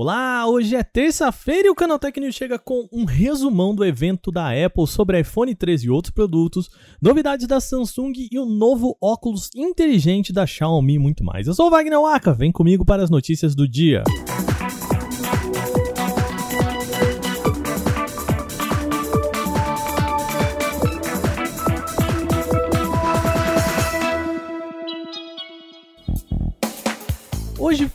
Olá, hoje é terça-feira e o Canal News chega com um resumão do evento da Apple sobre iPhone 13 e outros produtos, novidades da Samsung e o novo óculos inteligente da Xiaomi e muito mais. Eu sou o Wagner Waka, vem comigo para as notícias do dia. Hoje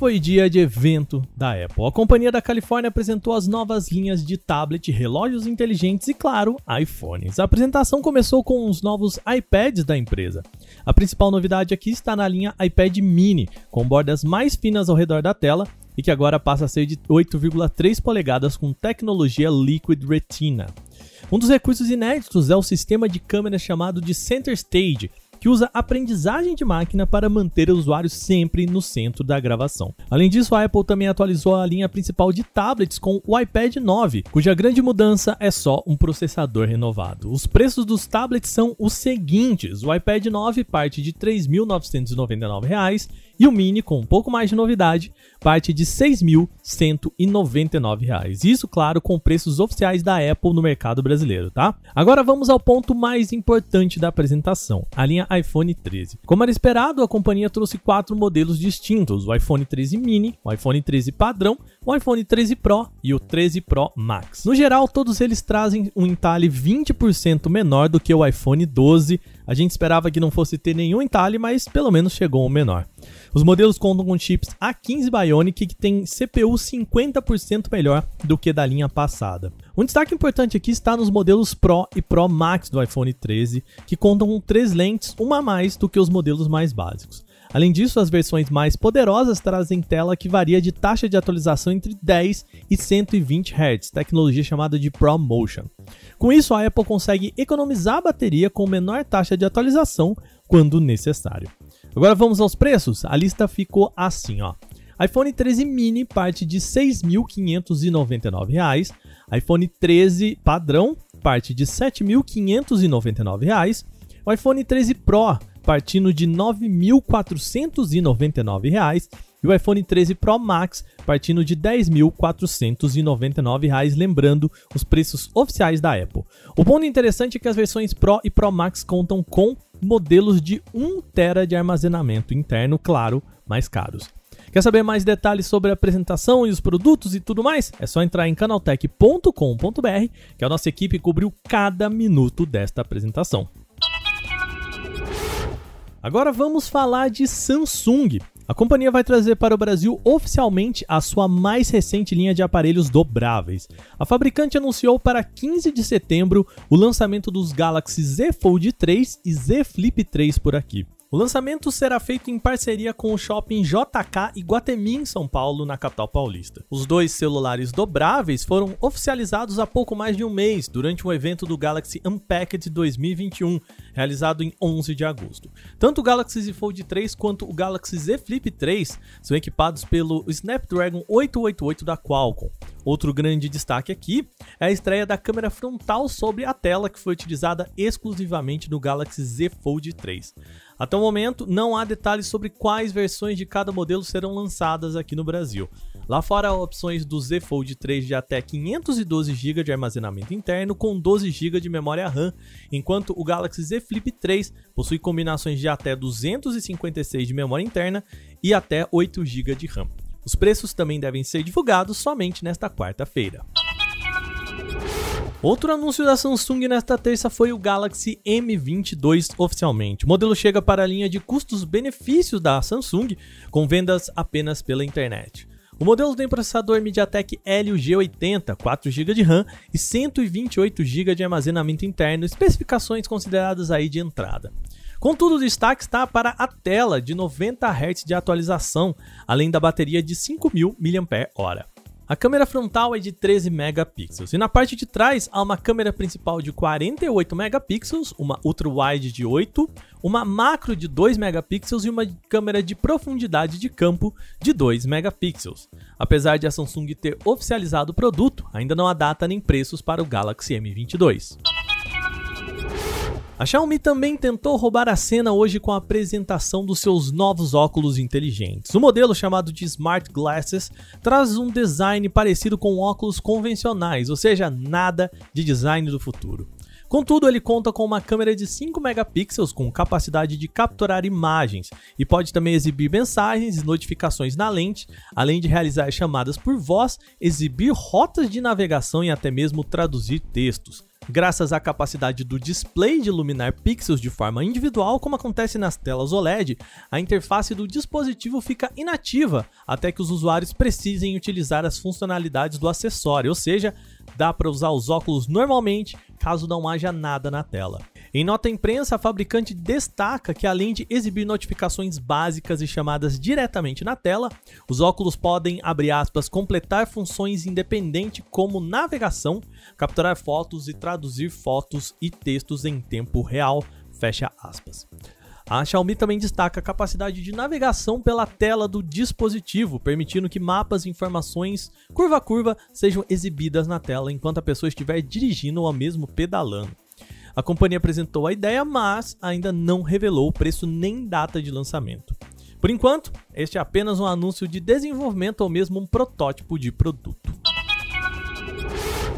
foi dia de evento da Apple. A companhia da Califórnia apresentou as novas linhas de tablet, relógios inteligentes e, claro, iPhones. A apresentação começou com os novos iPads da empresa. A principal novidade aqui está na linha iPad mini, com bordas mais finas ao redor da tela e que agora passa a ser de 8,3 polegadas com tecnologia Liquid Retina. Um dos recursos inéditos é o sistema de câmera chamado de Center Stage, que usa aprendizagem de máquina para manter o usuário sempre no centro da gravação. Além disso, a Apple também atualizou a linha principal de tablets com o iPad 9, cuja grande mudança é só um processador renovado. Os preços dos tablets são os seguintes: o iPad 9 parte de R$ 3.999 e o Mini, com um pouco mais de novidade, parte de R$ 6.199. Isso, claro, com preços oficiais da Apple no mercado brasileiro, tá? Agora vamos ao ponto mais importante da apresentação, a linha iPhone 13. Como era esperado, a companhia trouxe quatro modelos distintos: o iPhone 13 Mini, o iPhone 13 padrão, o iPhone 13 Pro e o 13 Pro Max. No geral, todos eles trazem um entalhe 20% menor do que o iPhone 12. A gente esperava que não fosse ter nenhum entalhe, mas pelo menos chegou um menor. Os modelos contam com chips A15 Bionic que tem CPU 50% melhor do que da linha passada. Um destaque importante aqui está nos modelos Pro e Pro Max do iPhone 13, que contam com três lentes, uma a mais do que os modelos mais básicos. Além disso, as versões mais poderosas trazem tela que varia de taxa de atualização entre 10 e 120 Hz, tecnologia chamada de ProMotion. Com isso, a Apple consegue economizar a bateria com menor taxa de atualização quando necessário. Agora vamos aos preços. A lista ficou assim, ó. iPhone 13 mini parte de R$ 6.599, iPhone 13 padrão parte de R$ 7.599, o iPhone 13 Pro partindo de R$ 9.499 e o iPhone 13 Pro Max partindo de R$ 10.499, lembrando os preços oficiais da Apple. O ponto interessante é que as versões Pro e Pro Max contam com modelos de 1 TB de armazenamento interno, claro, mais caros. Quer saber mais detalhes sobre a apresentação e os produtos e tudo mais? É só entrar em canaltech.com.br, que a nossa equipe cobriu cada minuto desta apresentação. Agora vamos falar de Samsung. A companhia vai trazer para o Brasil oficialmente a sua mais recente linha de aparelhos dobráveis. A fabricante anunciou para 15 de setembro o lançamento dos Galaxy Z Fold 3 e Z Flip 3 por aqui. O lançamento será feito em parceria com o shopping JK Iguatemi em São Paulo, na capital paulista. Os dois celulares dobráveis foram oficializados há pouco mais de um mês, durante um evento do Galaxy Unpacked 2021, realizado em 11 de agosto. Tanto o Galaxy Z Fold 3 quanto o Galaxy Z Flip 3 são equipados pelo Snapdragon 888 da Qualcomm. Outro grande destaque aqui é a estreia da câmera frontal sobre a tela que foi utilizada exclusivamente no Galaxy Z Fold 3. Até o momento, não há detalhes sobre quais versões de cada modelo serão lançadas aqui no Brasil. Lá fora há opções do Z Fold 3 de até 512 GB de armazenamento interno com 12 GB de memória RAM, enquanto o Galaxy Z Flip 3 possui combinações de até 256 de memória interna e até 8 GB de RAM. Os preços também devem ser divulgados somente nesta quarta-feira. Outro anúncio da Samsung nesta terça foi o Galaxy M22 oficialmente. O modelo chega para a linha de custos-benefícios da Samsung, com vendas apenas pela internet. O modelo tem processador MediaTek Helio G80, 4 GB de RAM e 128 GB de armazenamento interno, especificações consideradas aí de entrada. Contudo, o destaque está para a tela de 90 Hz de atualização, além da bateria de 5000 mAh. A câmera frontal é de 13 megapixels e na parte de trás há uma câmera principal de 48 megapixels, uma ultra-wide de 8, uma macro de 2 megapixels e uma câmera de profundidade de campo de 2 megapixels. Apesar de a Samsung ter oficializado o produto, ainda não há data nem preços para o Galaxy M22. A Xiaomi também tentou roubar a cena hoje com a apresentação dos seus novos óculos inteligentes. O modelo chamado de Smart Glasses traz um design parecido com óculos convencionais, ou seja, nada de design do futuro. Contudo, ele conta com uma câmera de 5 megapixels com capacidade de capturar imagens e pode também exibir mensagens e notificações na lente, além de realizar chamadas por voz, exibir rotas de navegação e até mesmo traduzir textos. Graças à capacidade do display de iluminar pixels de forma individual, como acontece nas telas OLED, a interface do dispositivo fica inativa até que os usuários precisem utilizar as funcionalidades do acessório, ou seja, dá para usar os óculos normalmente caso não haja nada na tela. Em nota imprensa, a fabricante destaca que além de exibir notificações básicas e chamadas diretamente na tela, os óculos podem, abre aspas, completar funções independentes como navegação, capturar fotos e traduzir fotos e textos em tempo real, fecha aspas. A Xiaomi também destaca a capacidade de navegação pela tela do dispositivo, permitindo que mapas e informações curva a curva sejam exibidas na tela enquanto a pessoa estiver dirigindo ou mesmo pedalando. A companhia apresentou a ideia, mas ainda não revelou o preço nem data de lançamento. Por enquanto, este é apenas um anúncio de desenvolvimento ou mesmo um protótipo de produto.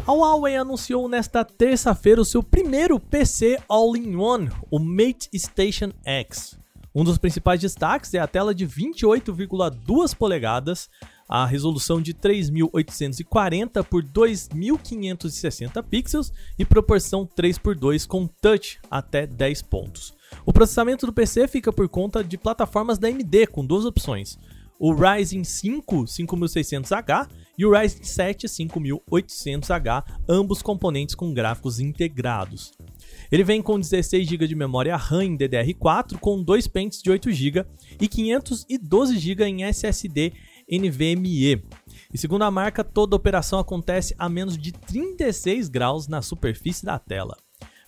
A Huawei anunciou nesta terça-feira o seu primeiro PC All-in-One, o Mate Station X. Um dos principais destaques é a tela de 28,2 polegadas, a resolução de 3840 por 2560 pixels e proporção 3 por 2 com touch até 10 pontos. O processamento do PC fica por conta de plataformas da AMD com duas opções: o Ryzen 5 5600H e o Ryzen 7 5800H, ambos componentes com gráficos integrados. Ele vem com 16 GB de memória RAM em DDR4 com dois pentes de 8 GB e 512 GB em SSD NVMe. E segundo a marca, toda operação acontece a menos de 36 graus na superfície da tela.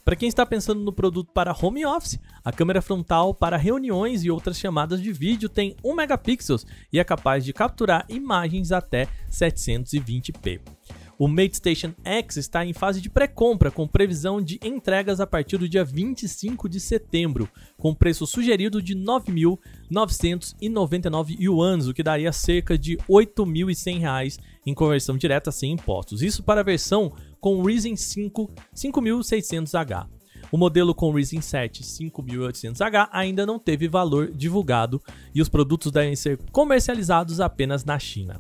Para quem está pensando no produto para home office, a câmera frontal para reuniões e outras chamadas de vídeo tem 1 megapixels e é capaz de capturar imagens até 720p. O MateStation X está em fase de pré-compra, com previsão de entregas a partir do dia 25 de setembro, com preço sugerido de 9.999 yuans, o que daria cerca de R$ 8.100 em conversão direta sem impostos. Isso para a versão com Ryzen 5 5600H. O modelo com Ryzen 7 5800H ainda não teve valor divulgado e os produtos devem ser comercializados apenas na China.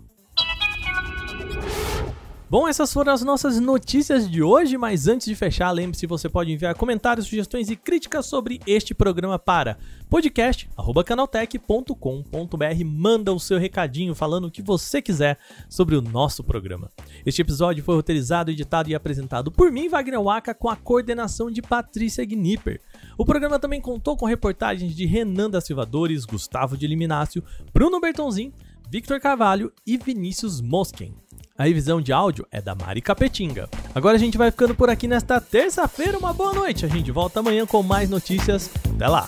Bom, essas foram as nossas notícias de hoje, mas antes de fechar, lembre-se, você pode enviar comentários, sugestões e críticas sobre este programa para podcast@canaltech.com.br. Manda o seu recadinho falando o que você quiser sobre o nosso programa. Este episódio foi roteirizado, editado e apresentado por mim, Wagner Waka, com a coordenação de Patrícia Gnipper. O programa também contou com reportagens de Renan da Silvadores, Gustavo de Eliminácio, Bruno Bertonzin, Victor Carvalho e Vinícius Mosken. A revisão de áudio é da Mari Capetinga. Agora a gente vai ficando por aqui nesta terça-feira. Uma boa noite. A gente volta amanhã com mais notícias. Até lá!